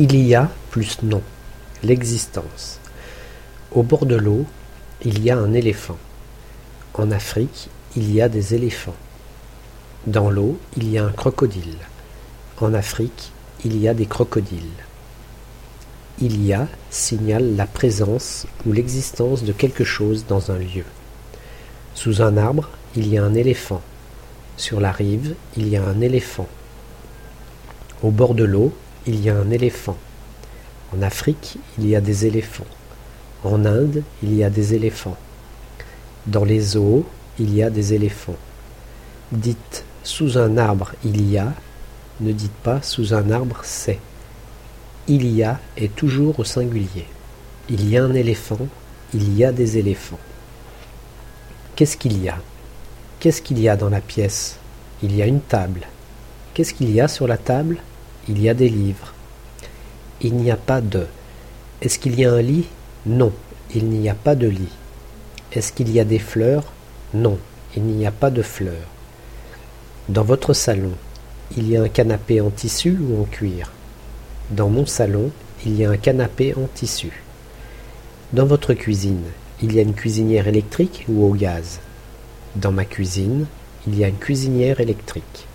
Il y a plus non. L'existence. Au bord de l'eau, il y a un éléphant. En Afrique, il y a des éléphants. Dans l'eau, il y a un crocodile. En Afrique, il y a des crocodiles. Il y a signale la présence ou l'existence de quelque chose dans un lieu. Sous un arbre, il y a un éléphant. Sur la rive, il y a un éléphant. Au bord de l'eau, il y a un éléphant. En Afrique, il y a des éléphants. En Inde, il y a des éléphants. Dans les zoos, il y a des éléphants. Dites sous un arbre il y a, ne dites pas sous un arbre c'est. Il y a est toujours au singulier. Il y a un éléphant, il y a des éléphants. Qu'est-ce qu'il y a Qu'est-ce qu'il y a dans la pièce Il y a une table. Qu'est-ce qu'il y a sur la table Il y a des livres. Il n'y a pas de. Est-ce qu'il y a un lit? Non, il n'y a pas de lit. Est-ce qu'il y a des fleurs? Non, il n'y a pas de fleurs. Dans votre salon, il y a un canapé en tissu ou en cuir? Dans mon salon, il y a un canapé en tissu. Dans votre cuisine, il y a une cuisinière électrique ou au gaz? Dans ma cuisine, il y a une cuisinière électrique.